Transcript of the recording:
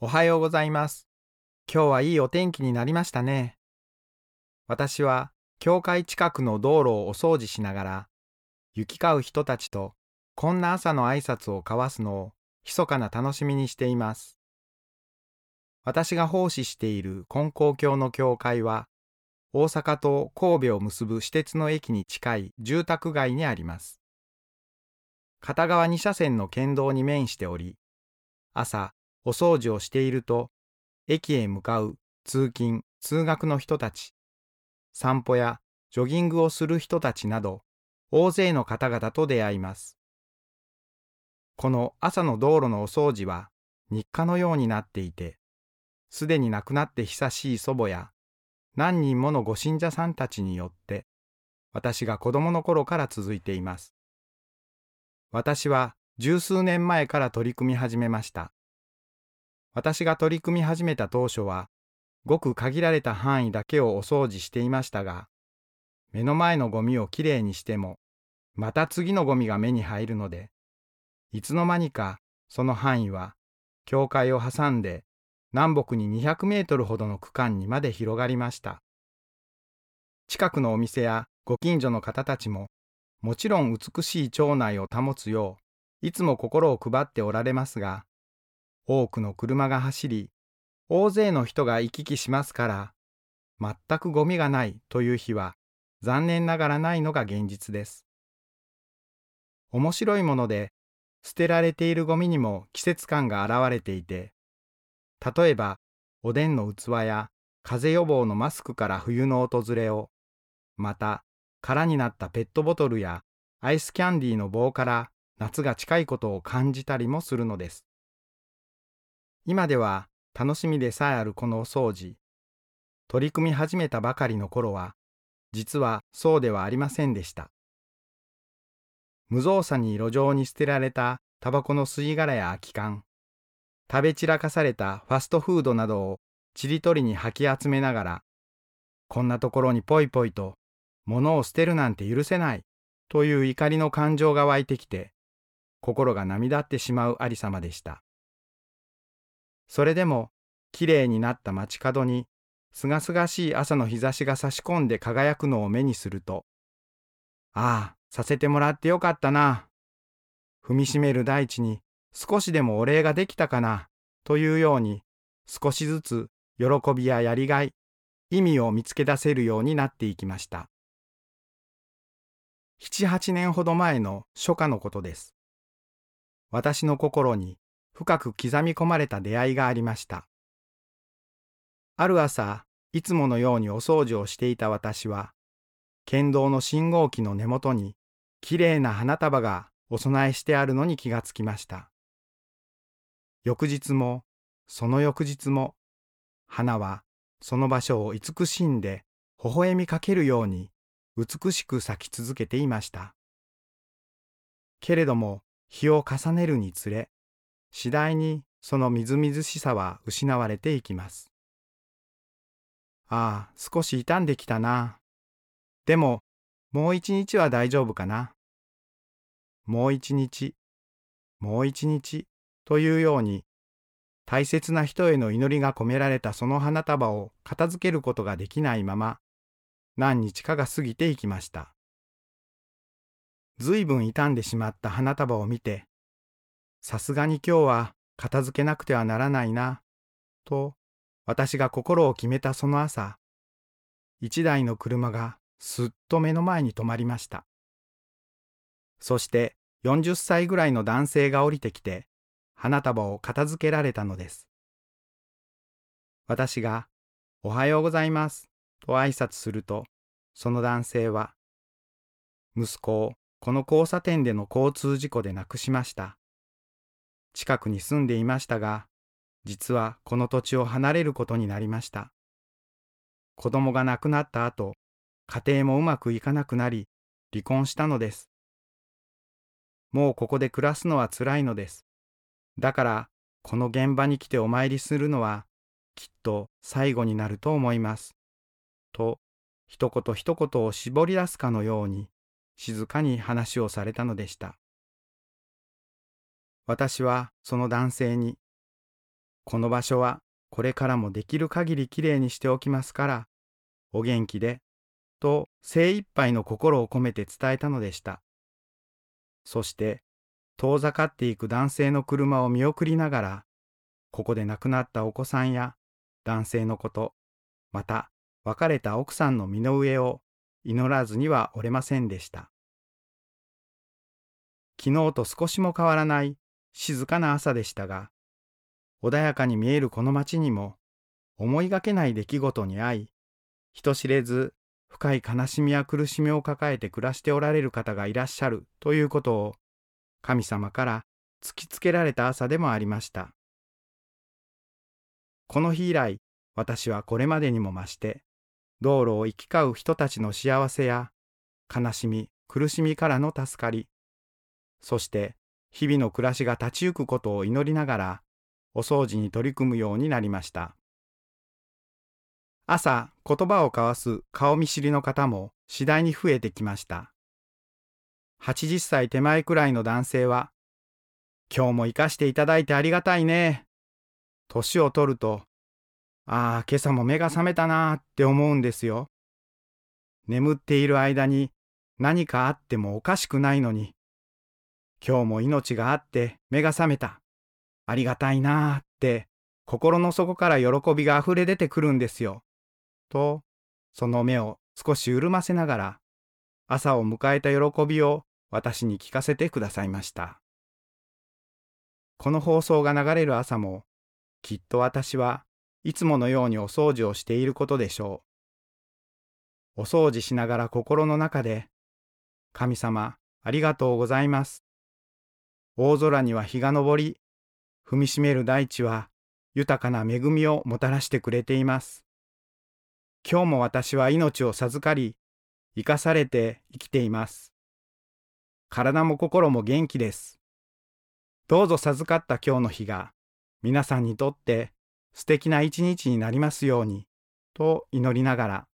おはようございます。今日はいいお天気になりましたね。私は教会近くの道路をお掃除しながら、行き交う人たちとこんな朝の挨拶を交わすのを密かな楽しみにしています。私が奉仕している金光教の教会は、大阪と神戸を結ぶ私鉄の駅に近い住宅街にあります。片側2車線の県道に面しており、朝、お掃除をしていると、駅へ向かう通勤・通学の人たち、散歩やジョギングをする人たちなど、大勢の方々と出会います。この朝の道路のお掃除は日課のようになっていて、すでに亡くなって久しい祖母や何人ものご信者さんたちによって、私が子供の頃から続いています。私は十数年前から取り組み始めました。私が取り組み始めた当初は、ごく限られた範囲だけをお掃除していましたが、目の前のゴミをきれいにしても、また次のゴミが目に入るので、いつの間にかその範囲は、教会を挟んで南北に200メートルほどの区間にまで広がりました。近くのお店やご近所の方たちも、もちろん美しい町内を保つよう、いつも心を配っておられますが、多くの車が走り、大勢の人が行き来しますから、全くゴミがないという日は残念ながらないのが現実です。面白いもので、捨てられているゴミにも季節感が現れていて、例えば、おでんの器や風邪予防のマスクから冬の訪れを、また、空になったペットボトルやアイスキャンディーの棒から夏が近いことを感じたりもするのです。今では楽しみでさえあるこのお掃除。取り組み始めたばかりの頃は、実はそうではありませんでした。無造作に路上に捨てられたタバコの吸い殻や空き缶、食べ散らかされたファストフードなどをちりとりに吐き集めながら、こんなところにぽいぽいと物を捨てるなんて許せないという怒りの感情が湧いてきて、心が波立ってしまうありさまでした。それでも、きれいになった街角に、すがすがしい朝の日差しが差し込んで輝くのを目にすると、ああ、させてもらってよかったな。踏みしめる大地に少しでもお礼ができたかな、というように、少しずつ喜びややりがい、意味を見つけ出せるようになっていきました。七八年ほど前の初夏のことです。私の心に深く刻み込まれた出会いがありました。ある朝、いつものようにお掃除をしていた私は、県道の信号機の根元に、きれいな花束がお供えしてあるのに気がつきました。翌日も、その翌日も、花はその場所を慈しんで、微笑みかけるように、美しく咲き続けていました。けれども、日を重ねるにつれ、次第にそのみずみずしさは失われていきます。ああ、少し傷んできたな。でも、もう一日は大丈夫かな。もう一日、もう一日というように、大切な人への祈りが込められたその花束を片付けることができないまま、何日かが過ぎていきました。ずいぶん傷んでしまった花束を見て、さすがに今日は片付けなくてはならないな、と私が心を決めたその朝、一台の車がすっと目の前に止まりました。そして40歳ぐらいの男性が降りてきて、花束を片付けられたのです。私が、おはようございます、と挨拶すると、その男性は、息子をこの交差点での交通事故で亡くしました。近くに住んでいましたが、実はこの土地を離れることになりました。子供が亡くなった後、家庭もうまくいかなくなり、離婚したのです。もうここで暮らすのは辛いのです。だから、この現場に来てお参りするのは、きっと最後になると思います。と、一言一言を絞り出すかのように、静かに話をされたのでした。私はその男性に、この場所はこれからもできる限りきれいにしておきますから、お元気で、と精一杯の心を込めて伝えたのでした。そして、遠ざかっていく男性の車を見送りながら、ここで亡くなったお子さんや男性のこと、また別れた奥さんの身の上を祈らずにはおれませんでした。昨日と少しも変わらない静かな朝でしたが、穏やかに見えるこの街にも思いがけない出来事に遭い、人知れず深い悲しみや苦しみを抱えて暮らしておられる方がいらっしゃるということを神様から突きつけられた朝でもありました。この日以来、私はこれまでにも増して、道路を行き交う人たちの幸せや悲しみ、苦しみからの助かり、そして日々の暮らしが立ち行くことを祈りながら、お掃除に取り組むようになりました。朝、言葉を交わす顔見知りの方も次第に増えてきました。80歳手前くらいの男性は、今日も生かしていただいてありがたいね。年を取ると、ああ、今朝も目が覚めたなって思うんですよ。眠っている間に何かあってもおかしくないのに、今日も命があって目が覚めた。ありがたいなあって心の底から喜びが溢れ出てくるんですよ。と、その目を少し潤ませながら、朝を迎えた喜びを私に聞かせてくださいました。この放送が流れる朝も、きっと私はいつものようにお掃除をしていることでしょう。お掃除しながら心の中で、神様、ありがとうございます。大空には日が昇り、踏みしめる大地は豊かな恵みをもたらしてくれています。今日も私は命を授かり、生かされて生きています。体も心も元気です。どうぞ授かった今日の日が皆さんにとって素敵な一日になりますように、と祈りながら、